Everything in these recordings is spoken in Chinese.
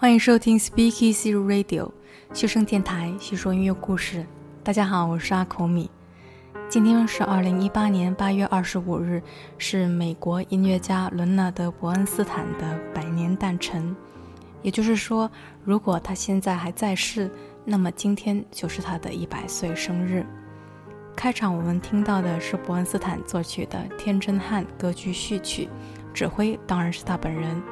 欢迎收听 Speakeasy Radio 修声电台，叙说音乐故事。大家好，我是阿口米。今天是二零一八年八月二十五日，是美国音乐家伦纳德·伯恩斯坦的百年诞辰。也就是说，如果他现在还在世，那么今天就是他的一百岁生日。开场我们听到的是伯恩斯坦作曲的《天真汉》歌剧序曲，指挥当然是他本人。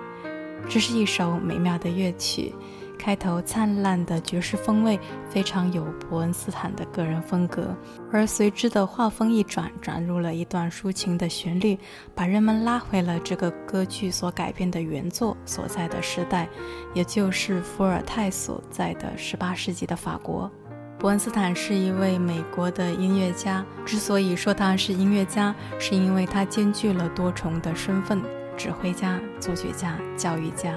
这是一首美妙的乐曲，开头灿烂的爵士风味非常有伯恩斯坦的个人风格，而随之的画风一转，转入了一段抒情的旋律，把人们拉回了这个歌剧所改编的原作所在的时代，也就是伏尔泰所在的18世纪的法国。伯恩斯坦是一位美国的音乐家，之所以说他是音乐家，是因为他兼具了多重的身份。指挥家、作曲家、教育家，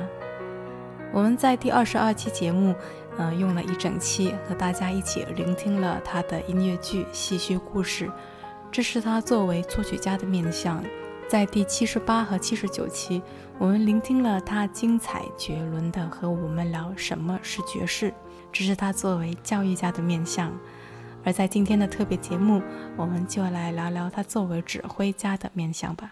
我们在第二十二期节目，呃，用了一整期和大家一起聆听了他的音乐剧《戏曲故事》，这是他作为作曲家的面相。在第七十八和七十九期，我们聆听了他精彩绝伦的和我们聊什么是爵士，这是他作为教育家的面相。而在今天的特别节目，我们就来聊聊他作为指挥家的面相吧。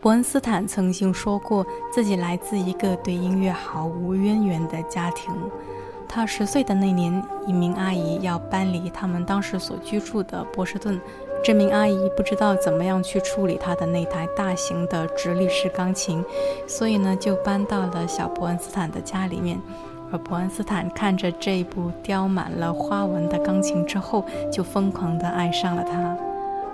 伯恩斯坦曾经说过，自己来自一个对音乐毫无渊源的家庭。他十岁的那年，一名阿姨要搬离他们当时所居住的波士顿。这名阿姨不知道怎么样去处理她的那台大型的直立式钢琴，所以呢，就搬到了小伯恩斯坦的家里面。而伯恩斯坦看着这部雕满了花纹的钢琴之后，就疯狂地爱上了它。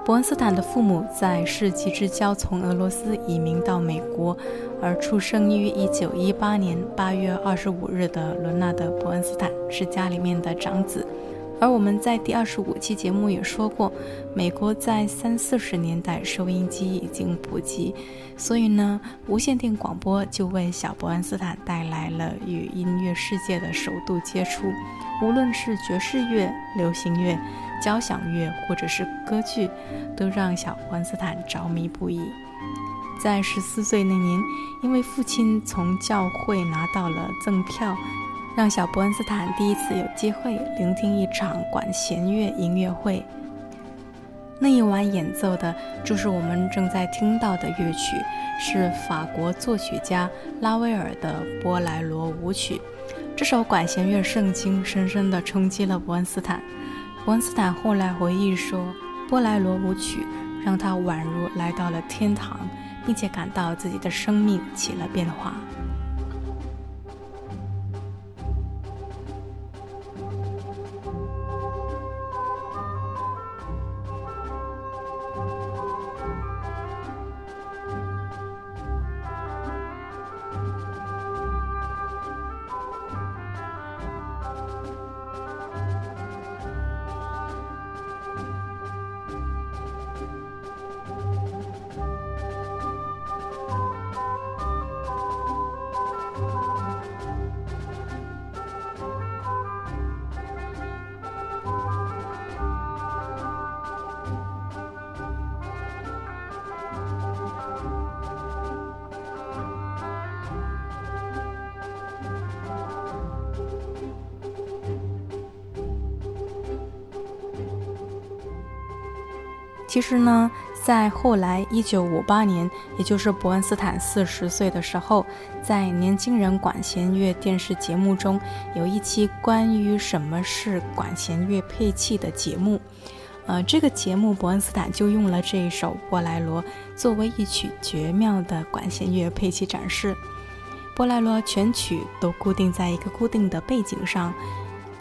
伯恩斯坦的父母在世纪之交从俄罗斯移民到美国，而出生于1918年8月25日的伦纳德·伯恩斯坦是家里面的长子。而我们在第二十五期节目也说过，美国在三四十年代收音机已经普及，所以呢，无线电广播就为小伯恩斯坦带来了与音乐世界的首度接触，无论是爵士乐、流行乐。交响乐或者是歌剧，都让小伯恩斯坦着迷不已。在十四岁那年，因为父亲从教会拿到了赠票，让小伯恩斯坦第一次有机会聆听一场管弦乐音乐会。那一晚演奏的就是我们正在听到的乐曲，是法国作曲家拉威尔的《波莱罗舞曲》。这首管弦乐圣经深深地冲击了伯恩斯坦。文斯坦后来回忆说：“波莱罗舞曲让他宛如来到了天堂，并且感到自己的生命起了变化。”其实呢，在后来一九五八年，也就是伯恩斯坦四十岁的时候，在年轻人管弦乐电视节目中有一期关于什么是管弦乐配器的节目。呃，这个节目伯恩斯坦就用了这一首《波莱罗》作为一曲绝妙的管弦乐配器展示。波莱罗全曲都固定在一个固定的背景上。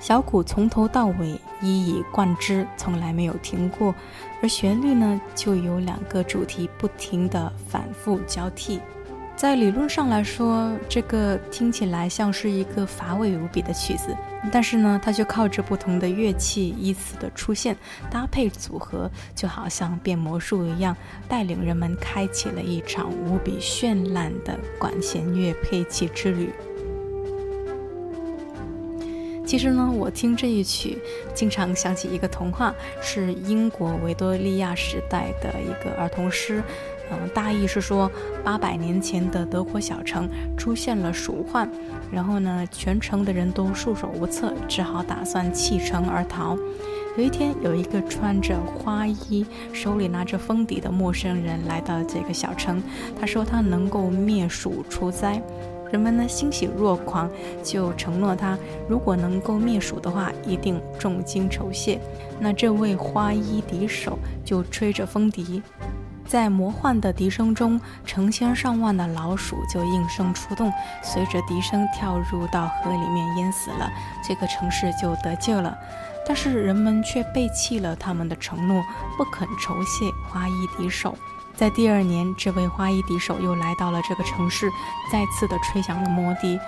小鼓从头到尾一以贯之，从来没有停过，而旋律呢，就有两个主题不停的反复交替。在理论上来说，这个听起来像是一个乏味无比的曲子，但是呢，它却靠着不同的乐器依次的出现，搭配组合，就好像变魔术一样，带领人们开启了一场无比绚烂的管弦乐配器之旅。其实呢，我听这一曲，经常想起一个童话，是英国维多利亚时代的一个儿童诗。嗯，大意是说，八百年前的德国小城出现了鼠患，然后呢，全城的人都束手无策，只好打算弃城而逃。有一天，有一个穿着花衣、手里拿着风笛的陌生人来到这个小城，他说他能够灭鼠除灾。人们呢欣喜若狂，就承诺他，如果能够灭鼠的话，一定重金酬谢。那这位花衣笛手就吹着风笛，在魔幻的笛声中，成千上万的老鼠就应声出动，随着笛声跳入到河里面淹死了，这个城市就得救了。但是人们却背弃了他们的承诺，不肯酬谢花衣笛手。在第二年，这位花衣笛手又来到了这个城市，再次的吹响了魔笛。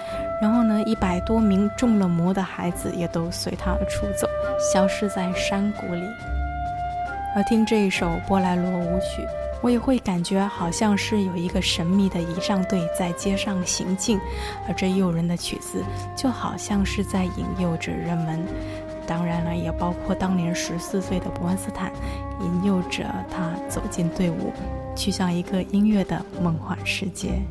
然后呢，一百多名中了魔的孩子也都随他而出走，消失在山谷里。而听这一首波莱罗舞曲，我也会感觉好像是有一个神秘的仪仗队在街上行进，而这诱人的曲子就好像是在引诱着人们。当然了，也包括当年十四岁的伯恩斯坦，引诱着他走进队伍，去向一个音乐的梦幻世界。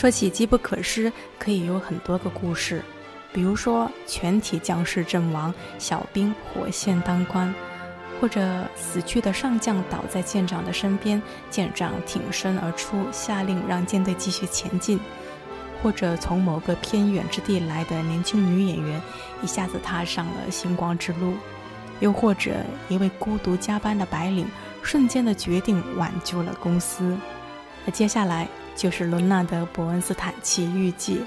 说起机不可失，可以有很多个故事，比如说全体将士阵亡，小兵火线当官，或者死去的上将倒在舰长的身边，舰长挺身而出，下令让舰队继续前进。或者从某个偏远之地来的年轻女演员，一下子踏上了星光之路；又或者一位孤独加班的白领，瞬间的决定挽救了公司。那接下来就是伦纳德·伯恩斯坦奇遇记。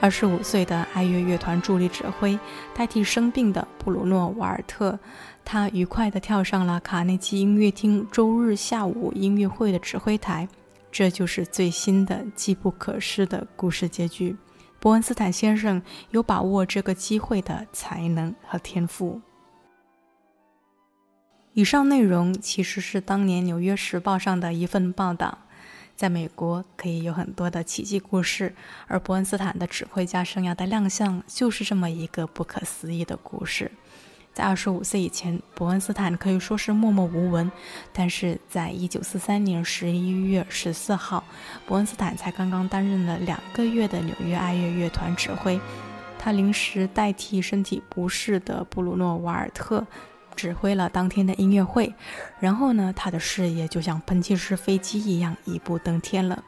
二十五岁的爱乐乐团助理指挥，代替生病的布鲁诺·瓦尔特，他愉快地跳上了卡内基音乐厅周日下午音乐会的指挥台。这就是最新的机不可失的故事结局。伯恩斯坦先生有把握这个机会的才能和天赋。以上内容其实是当年《纽约时报》上的一份报道。在美国，可以有很多的奇迹故事，而伯恩斯坦的指挥家生涯的亮相就是这么一个不可思议的故事。在二十五岁以前，伯恩斯坦可以说是默默无闻。但是在一九四三年十一月十四号，伯恩斯坦才刚刚担任了两个月的纽约爱乐乐团指挥，他临时代替身体不适的布鲁诺·瓦尔特，指挥了当天的音乐会。然后呢，他的事业就像喷气式飞机一样一步登天了。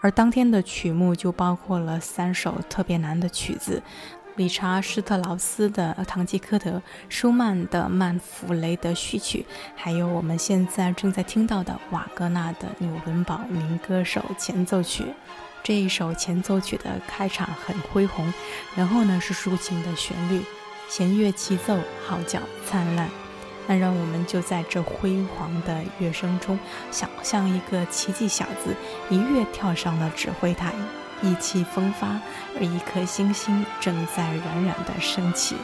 而当天的曲目就包括了三首特别难的曲子。理查施特劳斯的《堂吉诃德》，舒曼的《曼弗雷德序曲》，还有我们现在正在听到的瓦格纳的《纽伦堡民歌手前奏曲》。这一首前奏曲的开场很恢宏，然后呢是抒情的旋律，弦乐齐奏，号角灿烂。那让我们就在这辉煌的乐声中，想象一个奇迹小子一跃跳上了指挥台。意气风发，而一颗星星正在冉冉的升起。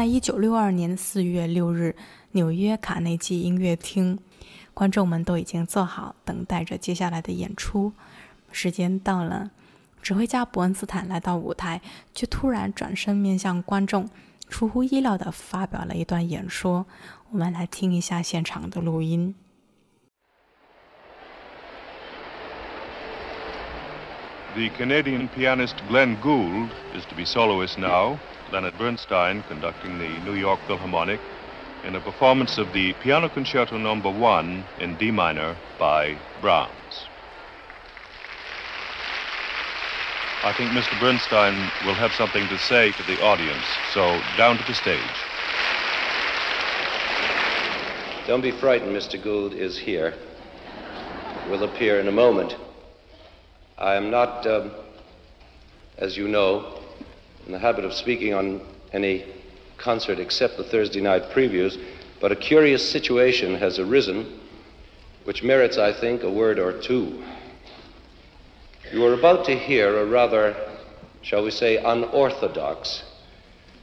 在一九六二年四月六日，纽约卡内基音乐厅，观众们都已经坐好，等待着接下来的演出。时间到了，指挥家伯恩斯坦来到舞台，却突然转身面向观众，出乎意料地发表了一段演说。我们来听一下现场的录音。The Canadian pianist Glenn Gould is to be soloist now. Leonard Bernstein conducting the New York Philharmonic in a performance of the Piano Concerto no. 1 in D minor by Brahms. I think Mr. Bernstein will have something to say to the audience, so down to the stage. Don't be frightened, Mr. Gould is here. Will appear in a moment. I am not, um, as you know, in the habit of speaking on any concert except the Thursday night previews, but a curious situation has arisen which merits, I think, a word or two. You are about to hear a rather, shall we say, unorthodox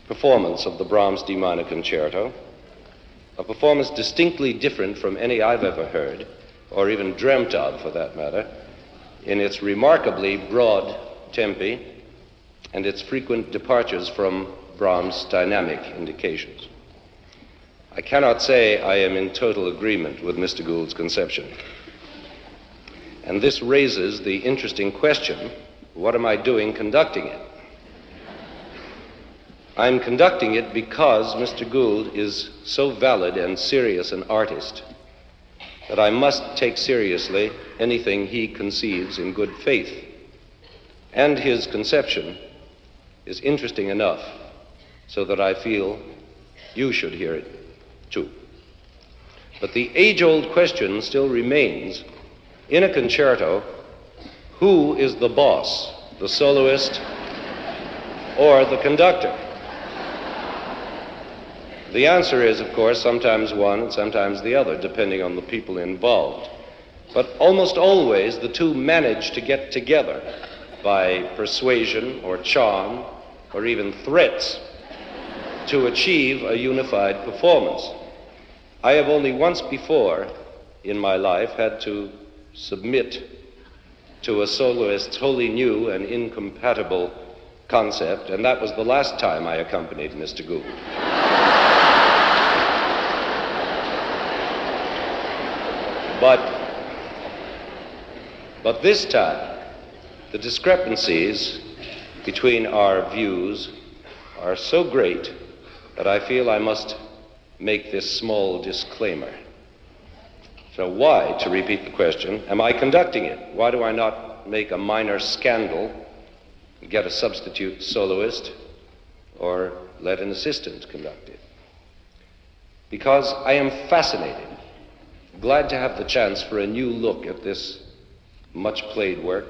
performance of the Brahms D minor concerto, a performance distinctly different from any I've ever heard, or even dreamt of for that matter in its remarkably broad tempi and its frequent departures from Brahms' dynamic indications. I cannot say I am in total agreement with Mr. Gould's conception. And this raises the interesting question what am I doing conducting it? I'm conducting it because Mr. Gould is so valid and serious an artist that I must take seriously anything he conceives in good faith. And his conception is interesting enough so that I feel you should hear it too. But the age old question still remains in a concerto who is the boss, the soloist or the conductor? The answer is, of course, sometimes one and sometimes the other, depending on the people involved. But almost always the two manage to get together by persuasion or charm or even threats to achieve a unified performance. I have only once before in my life had to submit to a soloist's wholly new and incompatible concept, and that was the last time I accompanied Mr. Gould. But, but this time, the discrepancies between our views are so great that I feel I must make this small disclaimer. So, why, to repeat the question, am I conducting it? Why do I not make a minor scandal, get a substitute soloist, or let an assistant conduct it? Because I am fascinated Glad to have the chance for a new look at this much played work.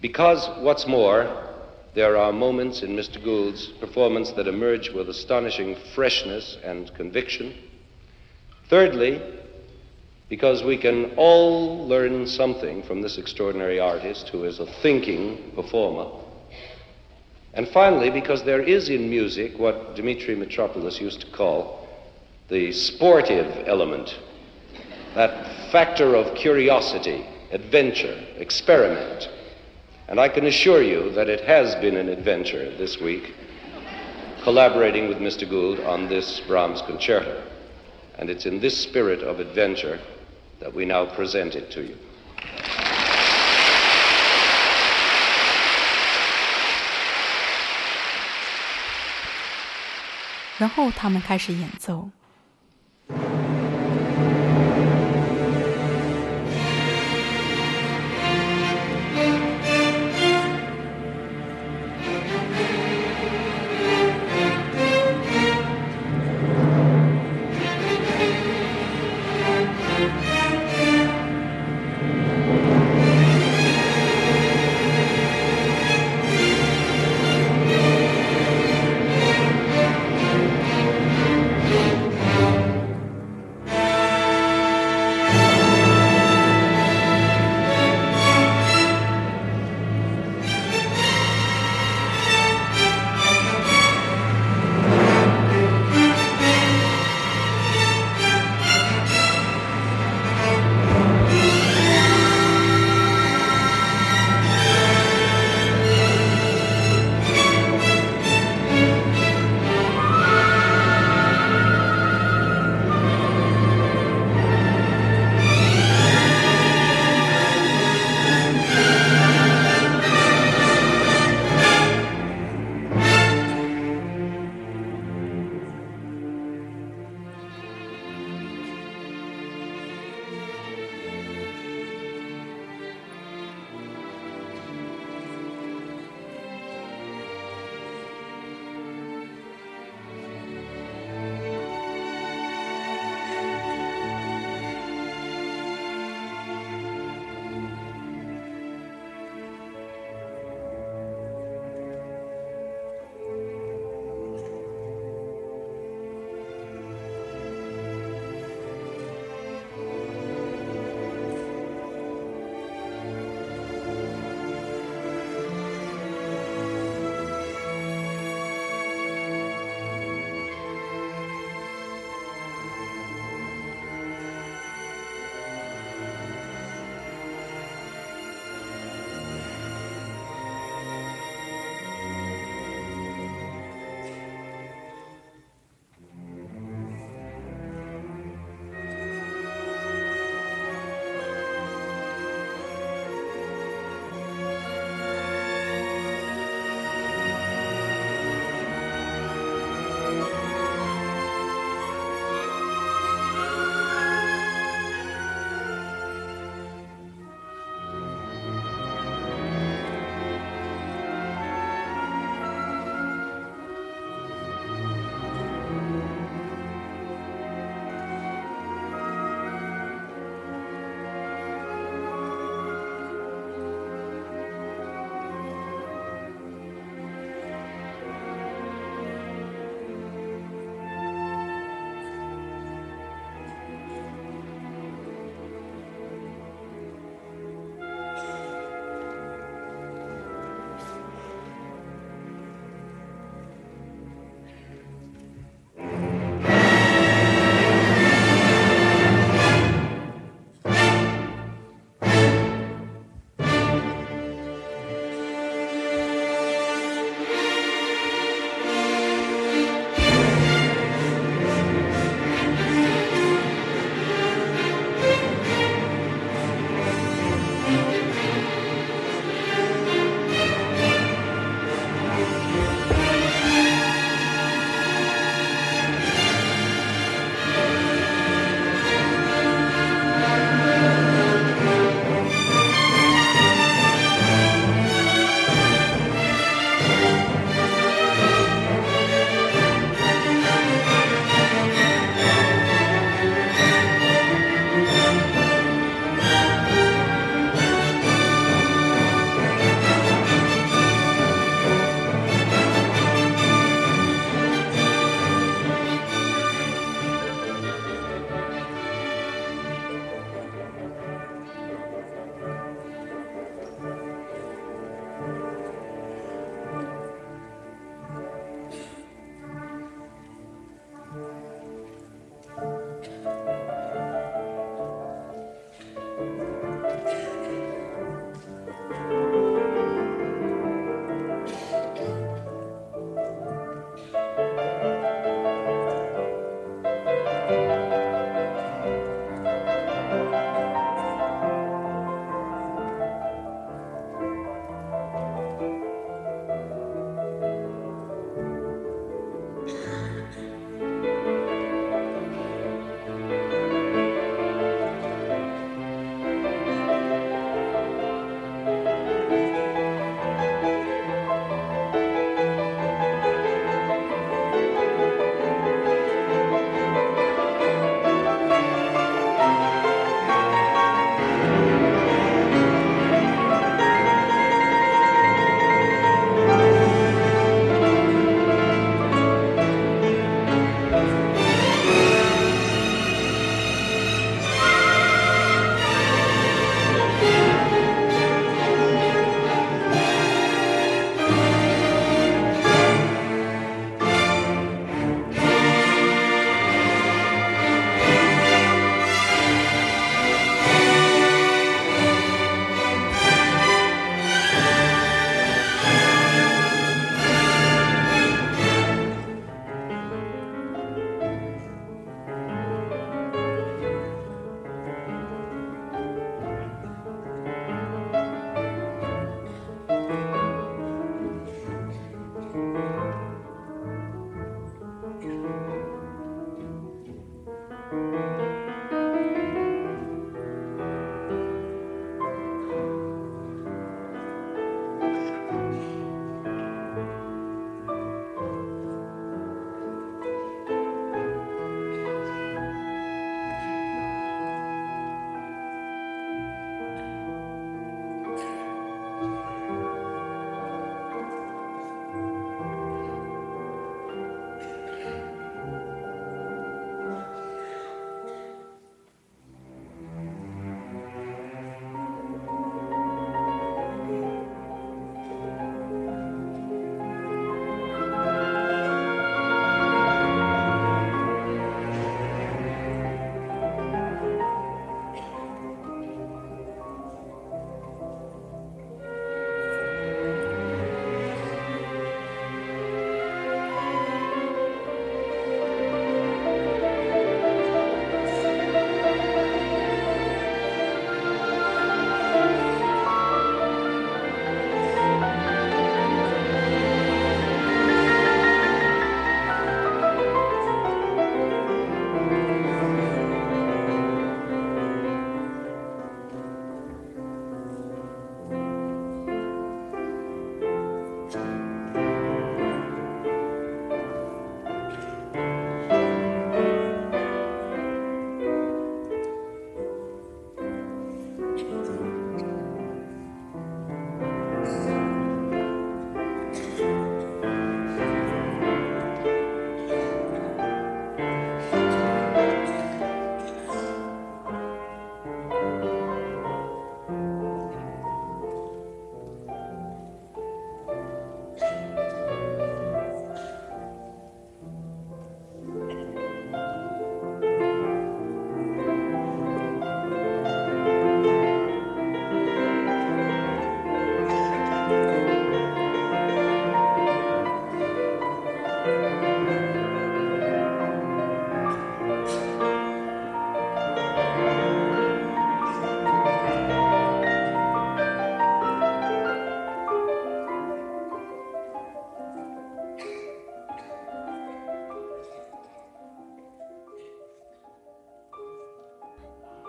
Because, what's more, there are moments in Mr. Gould's performance that emerge with astonishing freshness and conviction. Thirdly, because we can all learn something from this extraordinary artist who is a thinking performer. And finally, because there is in music what Dmitri Mitropoulos used to call the sportive element that factor of curiosity, adventure, experiment. And I can assure you that it has been an adventure this week, collaborating with Mr. Gould on this Brahms concerto. And it's in this spirit of adventure that we now present it to you. 然后他们开始演奏。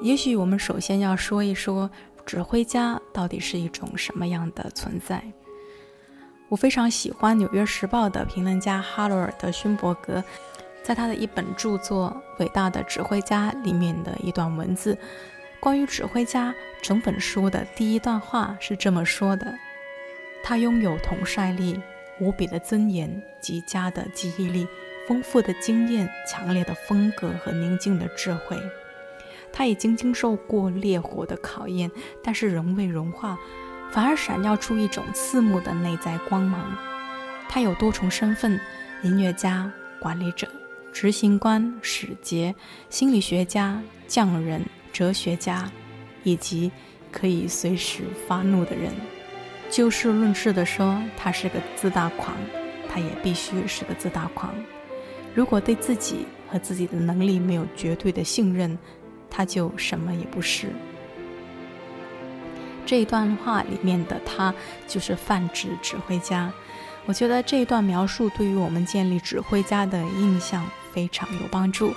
也许我们首先要说一说指挥家到底是一种什么样的存在。我非常喜欢《纽约时报》的评论家哈罗尔德·勋伯格在他的一本著作《伟大的指挥家》里面的一段文字，关于指挥家整本书的第一段话是这么说的：“他拥有统帅力、无比的尊严、极佳的记忆力、丰富的经验、强烈的风格和宁静的智慧。他已经经受过烈火的考验，但是仍未融化。”反而闪耀出一种刺目的内在光芒。他有多重身份：音乐家、管理者、执行官、使节、心理学家、匠人、哲学家，以及可以随时发怒的人。就事论事地说，他是个自大狂，他也必须是个自大狂。如果对自己和自己的能力没有绝对的信任，他就什么也不是。这一段话里面的他就是泛指指挥家。我觉得这一段描述对于我们建立指挥家的印象非常有帮助。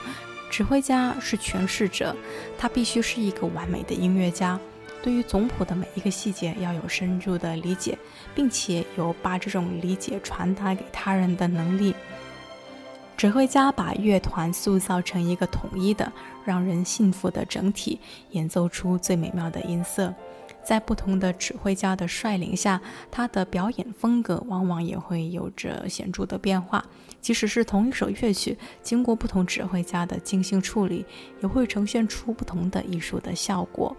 指挥家是诠释者，他必须是一个完美的音乐家，对于总谱的每一个细节要有深入的理解，并且有把这种理解传达给他人的能力。指挥家把乐团塑造成一个统一的、让人信服的整体，演奏出最美妙的音色。在不同的指挥家的率领下，他的表演风格往往也会有着显著的变化。即使是同一首乐曲，经过不同指挥家的精心处理，也会呈现出不同的艺术的效果。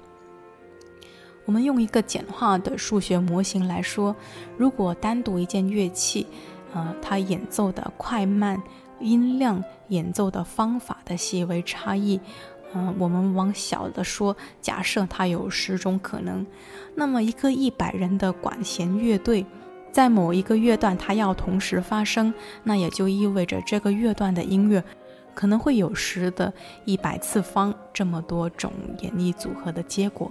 我们用一个简化的数学模型来说，如果单独一件乐器，呃，它演奏的快慢、音量、演奏的方法的细微差异。嗯，我们往小的说，假设它有十种可能，那么一个一百人的管弦乐队，在某一个乐段它要同时发生，那也就意味着这个乐段的音乐可能会有十的一百次方这么多种演绎组合的结果。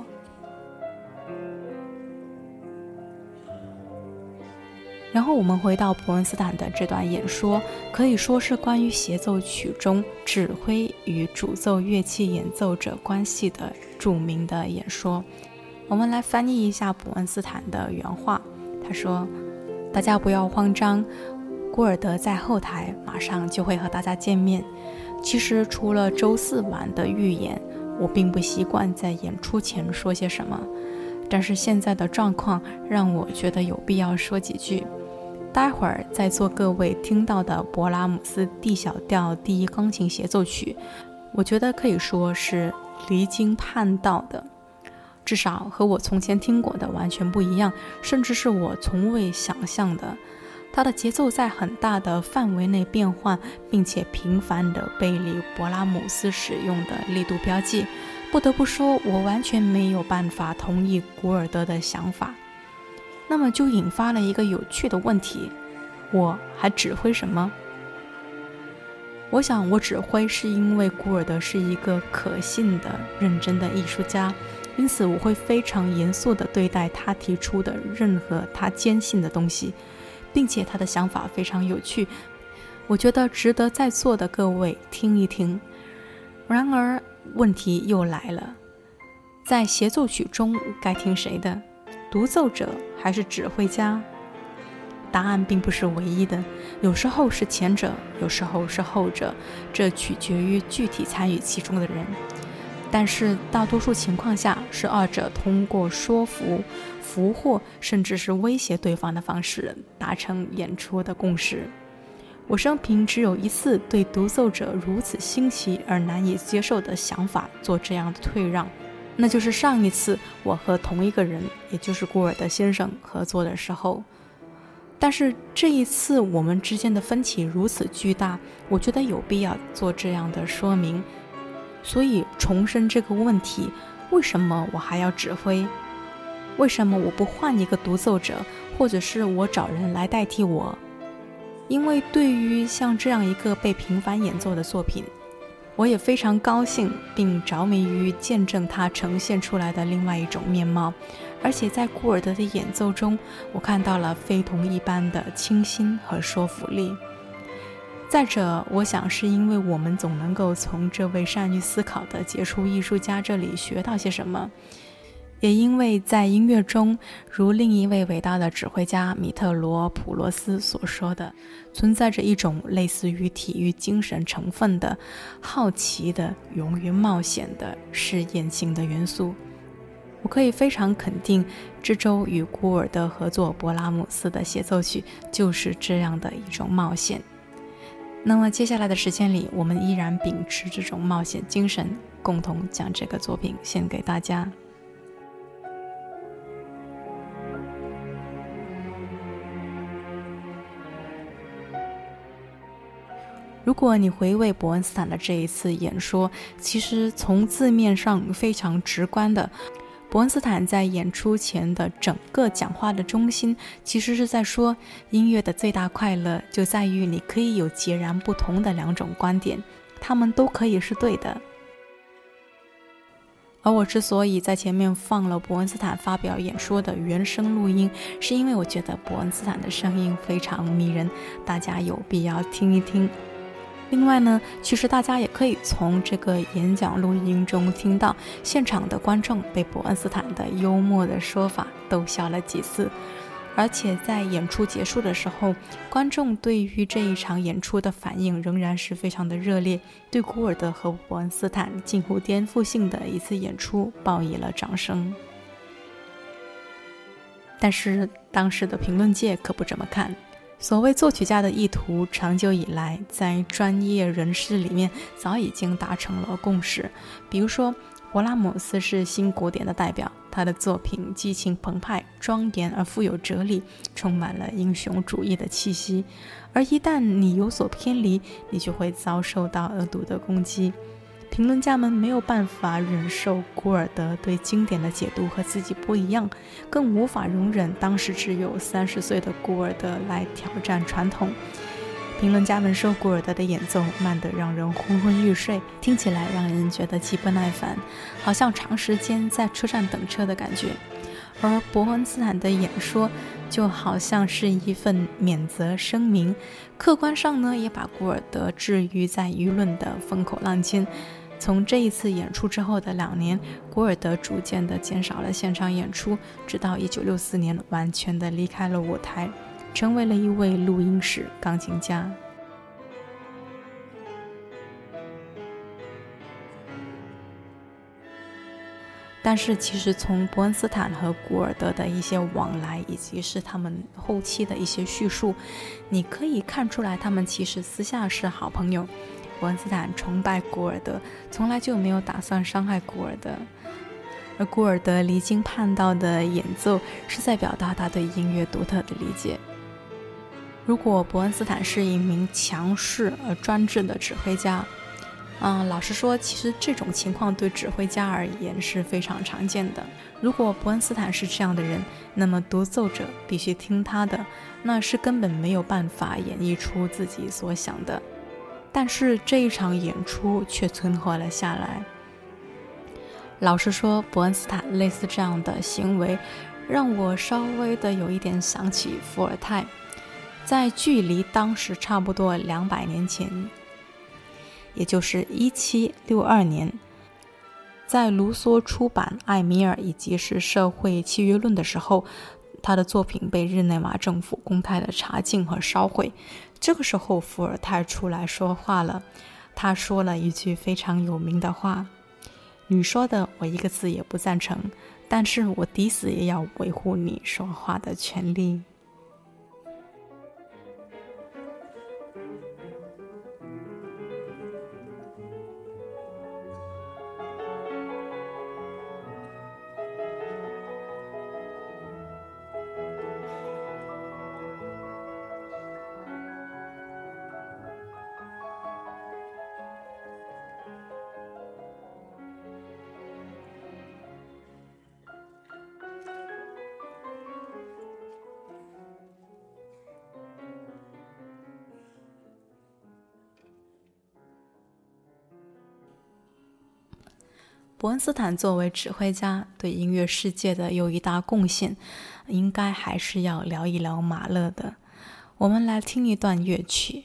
然后我们回到伯恩斯坦的这段演说，可以说是关于协奏曲中指挥与主奏乐器演奏者关系的著名的演说。我们来翻译一下伯恩斯坦的原话。他说：“大家不要慌张，古尔德在后台，马上就会和大家见面。其实除了周四晚的预演，我并不习惯在演出前说些什么，但是现在的状况让我觉得有必要说几句。”待会儿在座各位听到的勃拉姆斯 D 小调第一钢琴协奏曲，我觉得可以说是离经叛道的，至少和我从前听过的完全不一样，甚至是我从未想象的。它的节奏在很大的范围内变换，并且频繁地背离勃拉姆斯使用的力度标记。不得不说，我完全没有办法同意古尔德的想法。那么就引发了一个有趣的问题：我还指挥什么？我想，我指挥是因为古尔德是一个可信的、认真的艺术家，因此我会非常严肃地对待他提出的任何他坚信的东西，并且他的想法非常有趣，我觉得值得在座的各位听一听。然而，问题又来了，在协奏曲中该听谁的？独奏者还是指挥家？答案并不是唯一的，有时候是前者，有时候是后者，这取决于具体参与其中的人。但是大多数情况下，是二者通过说服、俘获，甚至是威胁对方的方式达成演出的共识。我生平只有一次对独奏者如此新奇而难以接受的想法做这样的退让。那就是上一次我和同一个人，也就是古尔德先生合作的时候，但是这一次我们之间的分歧如此巨大，我觉得有必要做这样的说明。所以重申这个问题：为什么我还要指挥？为什么我不换一个独奏者，或者是我找人来代替我？因为对于像这样一个被频繁演奏的作品。我也非常高兴，并着迷于见证它呈现出来的另外一种面貌。而且在古尔德的演奏中，我看到了非同一般的清新和说服力。再者，我想是因为我们总能够从这位善于思考的杰出艺术家这里学到些什么，也因为在音乐中，如另一位伟大的指挥家米特罗普罗斯所说的，存在着一种类似于体育精神成分的好奇的、勇于冒险的试验性的元素。我可以非常肯定，这周与古尔德合作勃拉姆斯的协奏曲就是这样的一种冒险。那么接下来的时间里，我们依然秉持这种冒险精神，共同将这个作品献给大家。如果你回味伯恩斯坦的这一次演说，其实从字面上非常直观的。伯恩斯坦在演出前的整个讲话的中心，其实是在说，音乐的最大快乐就在于你可以有截然不同的两种观点，他们都可以是对的。而我之所以在前面放了伯恩斯坦发表演说的原声录音，是因为我觉得伯恩斯坦的声音非常迷人，大家有必要听一听。另外呢，其实大家也可以从这个演讲录音中听到，现场的观众被伯恩斯坦的幽默的说法逗笑了几次，而且在演出结束的时候，观众对于这一场演出的反应仍然是非常的热烈，对古尔德和伯恩斯坦近乎颠覆性的一次演出报以了掌声。但是当时的评论界可不这么看。所谓作曲家的意图，长久以来在专业人士里面早已经达成了共识。比如说，勃拉姆斯是新古典的代表，他的作品激情澎湃、庄严而富有哲理，充满了英雄主义的气息。而一旦你有所偏离，你就会遭受到恶毒的攻击。评论家们没有办法忍受古尔德对经典的解读和自己不一样，更无法容忍当时只有三十岁的古尔德来挑战传统。评论家们说，古尔德的演奏慢得让人昏昏欲睡，听起来让人觉得极不耐烦，好像长时间在车站等车的感觉。而伯恩斯坦的演说就好像是一份免责声明，客观上呢，也把古尔德置于在舆论的风口浪尖。从这一次演出之后的两年，古尔德逐渐地减少了现场演出，直到1964年完全地离开了舞台，成为了一位录音室钢琴家。但是，其实从伯恩斯坦和古尔德的一些往来，以及是他们后期的一些叙述，你可以看出来，他们其实私下是好朋友。伯恩斯坦崇拜古尔德，从来就没有打算伤害古尔德。而古尔德离经叛道的演奏，是在表达他对音乐独特的理解。如果伯恩斯坦是一名强势而专制的指挥家，嗯，老实说，其实这种情况对指挥家而言是非常常见的。如果伯恩斯坦是这样的人，那么独奏者必须听他的，那是根本没有办法演绎出自己所想的。但是这一场演出却存活了下来。老实说，伯恩斯坦类似这样的行为，让我稍微的有一点想起伏尔泰。在距离当时差不多两百年前，也就是一七六二年，在卢梭出版《艾米尔》以及是《社会契约论》的时候，他的作品被日内瓦政府公开的查禁和烧毁。这个时候，伏尔泰出来说话了。他说了一句非常有名的话：“你说的，我一个字也不赞成，但是我抵死也要维护你说话的权利。”伯恩斯坦作为指挥家对音乐世界的又一大贡献，应该还是要聊一聊马勒的。我们来听一段乐曲。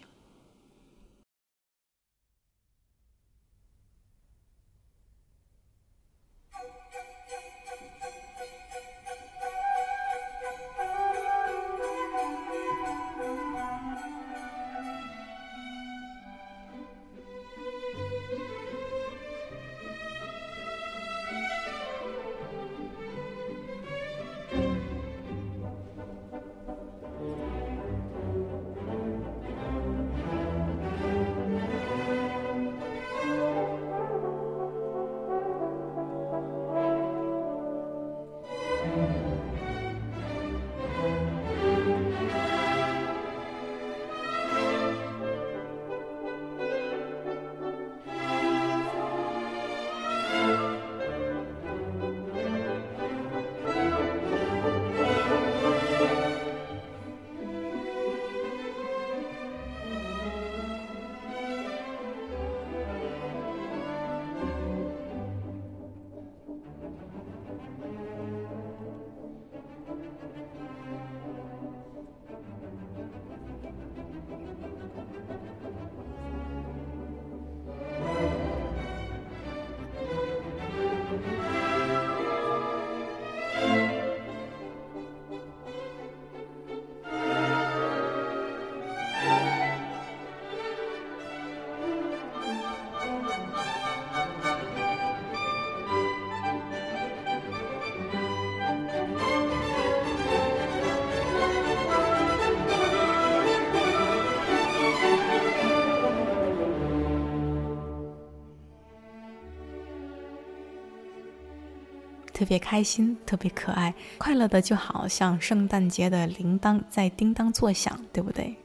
特别开心，特别可爱，快乐的就好像圣诞节的铃铛在叮当作响，对不对？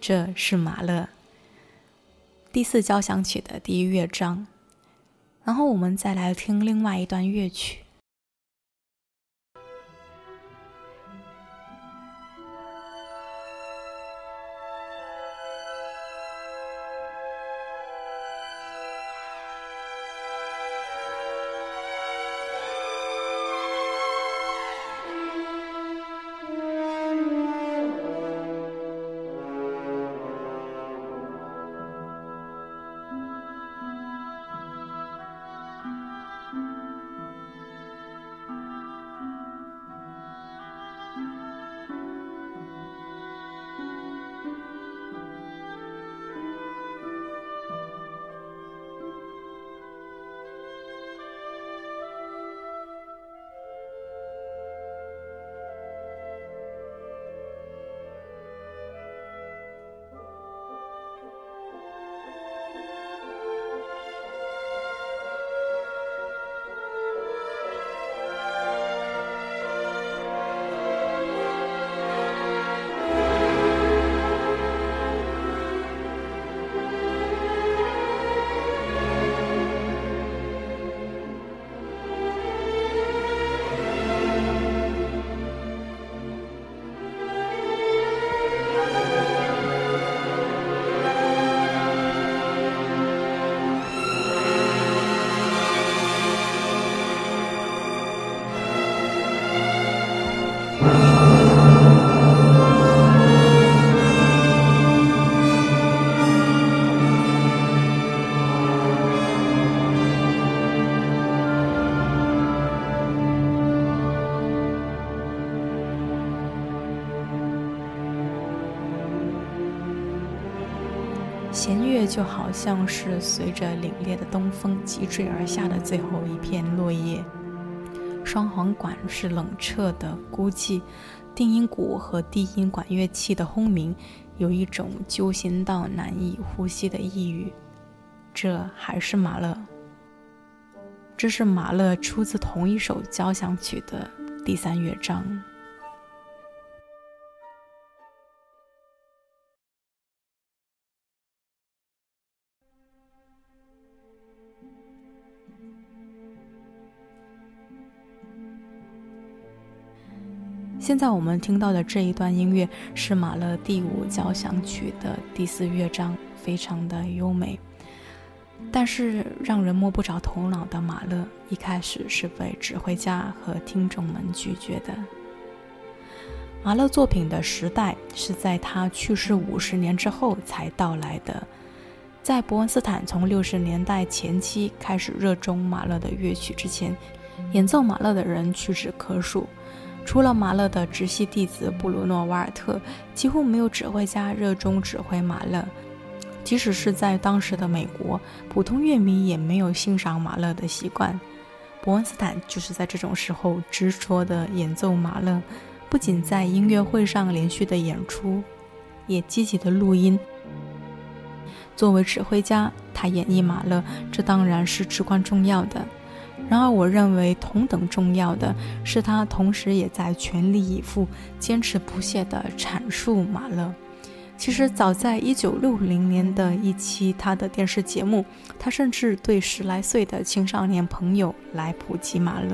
这是马勒第四交响曲的第一乐章，然后我们再来听另外一段乐曲。像是随着凛冽的东风急坠而下的最后一片落叶，双簧管是冷彻的孤寂，定音鼓和低音管乐器的轰鸣有一种揪心到难以呼吸的抑郁。这还是马勒，这是马勒出自同一首交响曲的第三乐章。现在我们听到的这一段音乐是马勒第五交响曲的第四乐章，非常的优美。但是让人摸不着头脑的马勒，一开始是被指挥家和听众们拒绝的。马勒作品的时代是在他去世五十年之后才到来的。在伯恩斯坦从六十年代前期开始热衷马勒的乐曲之前，演奏马勒的人屈指可数。除了马勒的直系弟子布鲁诺·瓦尔特，几乎没有指挥家热衷指挥马勒。即使是在当时的美国，普通乐迷也没有欣赏马勒的习惯。伯恩斯坦就是在这种时候执着地演奏马勒，不仅在音乐会上连续的演出，也积极的录音。作为指挥家，他演绎马勒，这当然是至关重要的。然而，我认为同等重要的是，他同时也在全力以赴、坚持不懈地阐述马勒。其实，早在1960年的一期他的电视节目，他甚至对十来岁的青少年朋友来普及马勒。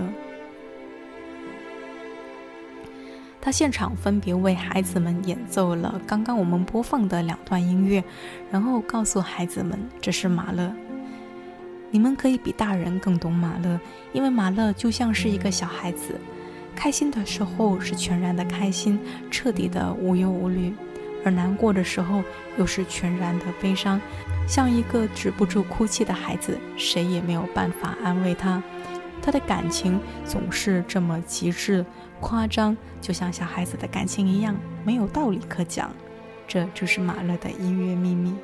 他现场分别为孩子们演奏了刚刚我们播放的两段音乐，然后告诉孩子们这是马勒。你们可以比大人更懂马勒，因为马勒就像是一个小孩子，开心的时候是全然的开心，彻底的无忧无虑；而难过的时候又是全然的悲伤，像一个止不住哭泣的孩子，谁也没有办法安慰他。他的感情总是这么极致夸张，就像小孩子的感情一样，没有道理可讲。这就是马勒的音乐秘密。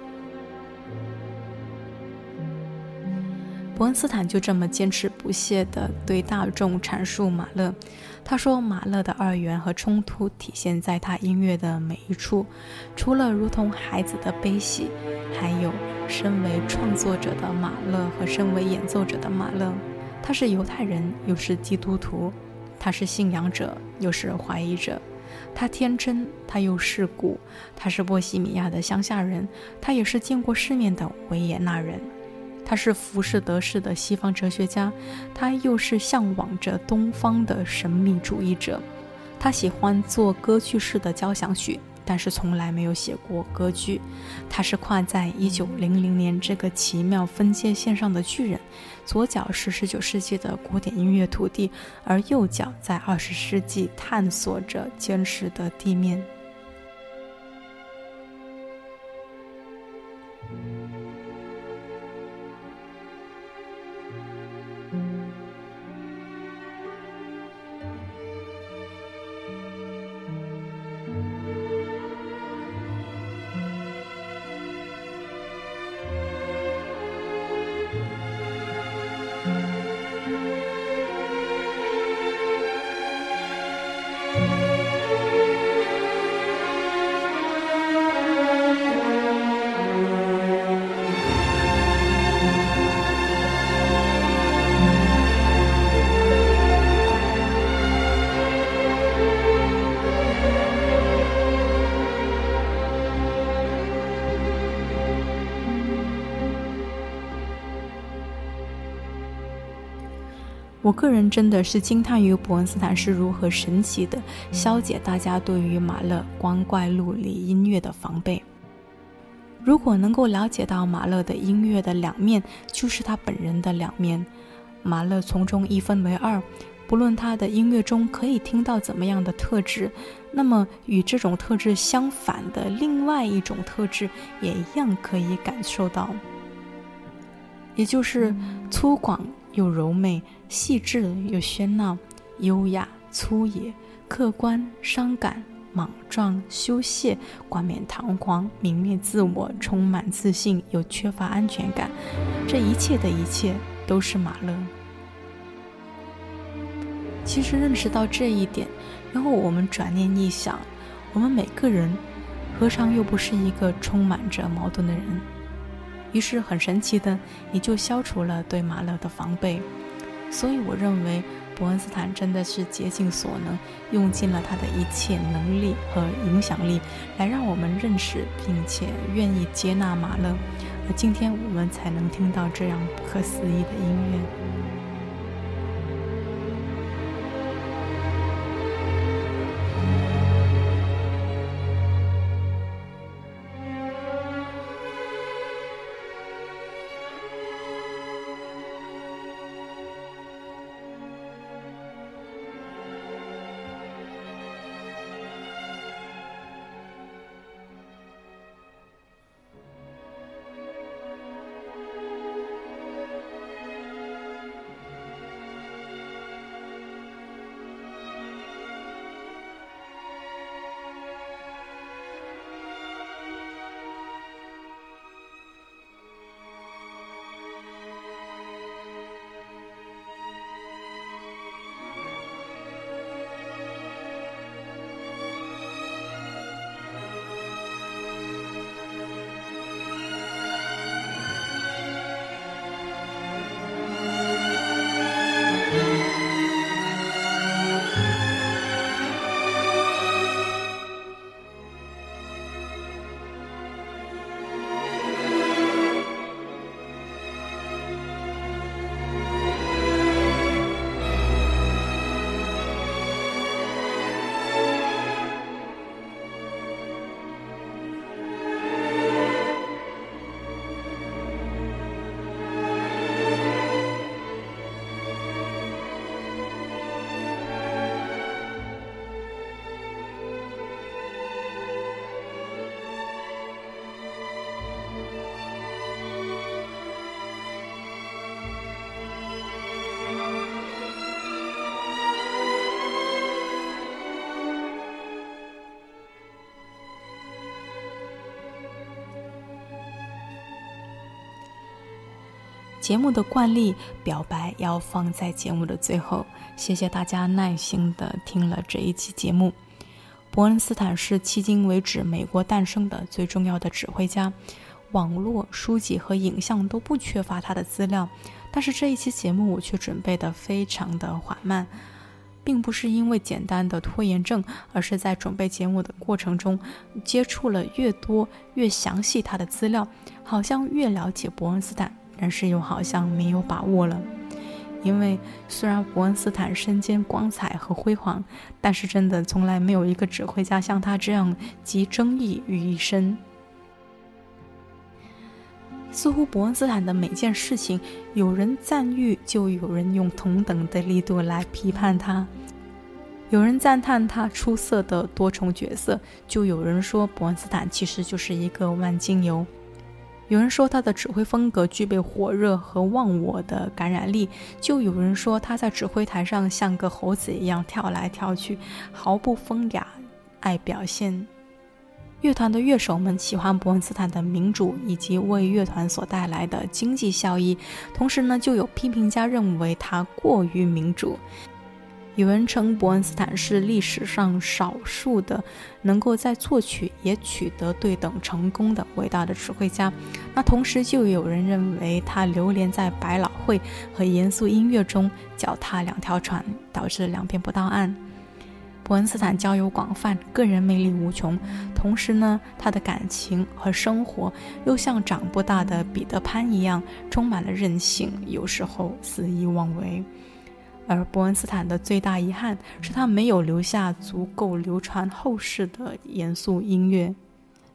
伯恩斯坦就这么坚持不懈地对大众阐述马勒。他说，马勒的二元和冲突体现在他音乐的每一处，除了如同孩子的悲喜，还有身为创作者的马勒和身为演奏者的马勒。他是犹太人，又是基督徒；他是信仰者，又是怀疑者；他天真，他又世故；他是波西米亚的乡下人，他也是见过世面的维也纳人；他是浮士德式的西方哲学家，他又是向往着东方的神秘主义者；他喜欢做歌剧式的交响曲。但是从来没有写过歌剧，他是跨在一九零零年这个奇妙分界线上的巨人，左脚是十九世纪的古典音乐土地，而右脚在二十世纪探索着坚实的地面。个人真的是惊叹于伯恩斯坦是如何神奇的消解大家对于马勒光怪陆离音乐的防备。如果能够了解到马勒的音乐的两面，就是他本人的两面。马勒从中一分为二，不论他的音乐中可以听到怎么样的特质，那么与这种特质相反的另外一种特质也一样可以感受到，也就是粗犷又柔美。细致又喧闹，优雅粗野，客观伤感，莽撞羞怯，冠冕堂皇，泯灭自我，充满自信又缺乏安全感。这一切的一切都是马勒。其实认识到这一点，然后我们转念一想，我们每个人何尝又不是一个充满着矛盾的人？于是很神奇的，你就消除了对马勒的防备。所以，我认为伯恩斯坦真的是竭尽所能，用尽了他的一切能力和影响力，来让我们认识并且愿意接纳马勒，而今天我们才能听到这样不可思议的音乐。节目的惯例，表白要放在节目的最后。谢谢大家耐心的听了这一期节目。伯恩斯坦是迄今为止美国诞生的最重要的指挥家。网络、书籍和影像都不缺乏他的资料，但是这一期节目我却准备的非常的缓慢，并不是因为简单的拖延症，而是在准备节目的过程中，接触了越多越详细他的资料，好像越了解伯恩斯坦，但是又好像没有把握了。因为虽然伯恩斯坦身兼光彩和辉煌，但是真的从来没有一个指挥家像他这样集争议于一身。似乎伯恩斯坦的每件事情，有人赞誉，就有人用同等的力度来批判他；有人赞叹他出色的多重角色，就有人说伯恩斯坦其实就是一个万金油。有人说他的指挥风格具备火热和忘我的感染力，就有人说他在指挥台上像个猴子一样跳来跳去，毫不风雅，爱表现。乐团的乐手们喜欢伯恩斯坦的民主以及为乐团所带来的经济效益，同时呢，就有批评家认为他过于民主。有人称伯恩斯坦是历史上少数的能够在作曲也取得对等成功的伟大的指挥家。那同时就有人认为他流连在百老汇和严肃音乐中，脚踏两条船，导致两边不到岸。伯恩斯坦交友广泛，个人魅力无穷，同时呢，他的感情和生活又像长不大的彼得潘一样，充满了任性，有时候肆意妄为。而伯恩斯坦的最大遗憾是他没有留下足够流传后世的严肃音乐。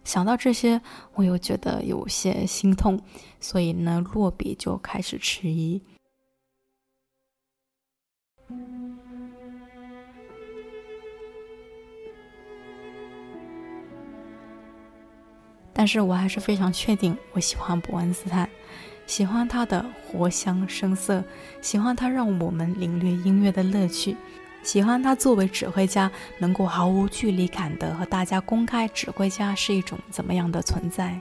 想到这些，我又觉得有些心痛，所以呢，落笔就开始迟疑。但是我还是非常确定，我喜欢伯恩斯坦。喜欢他的活香声色，喜欢他让我们领略音乐的乐趣，喜欢他作为指挥家能够毫无距离感的和大家公开指挥家是一种怎么样的存在，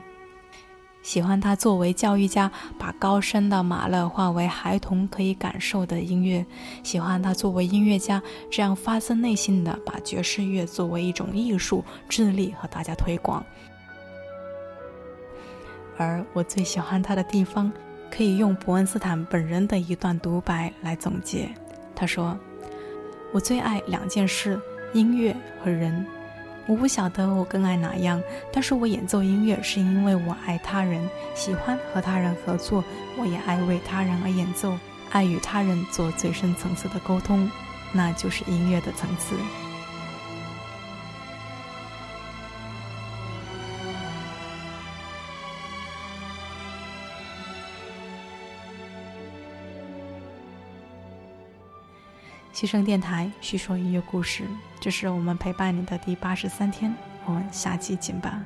喜欢他作为教育家把高深的马勒化为孩童可以感受的音乐，喜欢他作为音乐家这样发自内心的把爵士乐作为一种艺术致力和大家推广。而我最喜欢他的地方，可以用伯恩斯坦本人的一段独白来总结。他说：“我最爱两件事，音乐和人。我不晓得我更爱哪样，但是我演奏音乐是因为我爱他人，喜欢和他人合作，我也爱为他人而演奏，爱与他人做最深层次的沟通，那就是音乐的层次。”七声电台叙说音乐故事，这是我们陪伴你的第八十三天，我们下期见吧。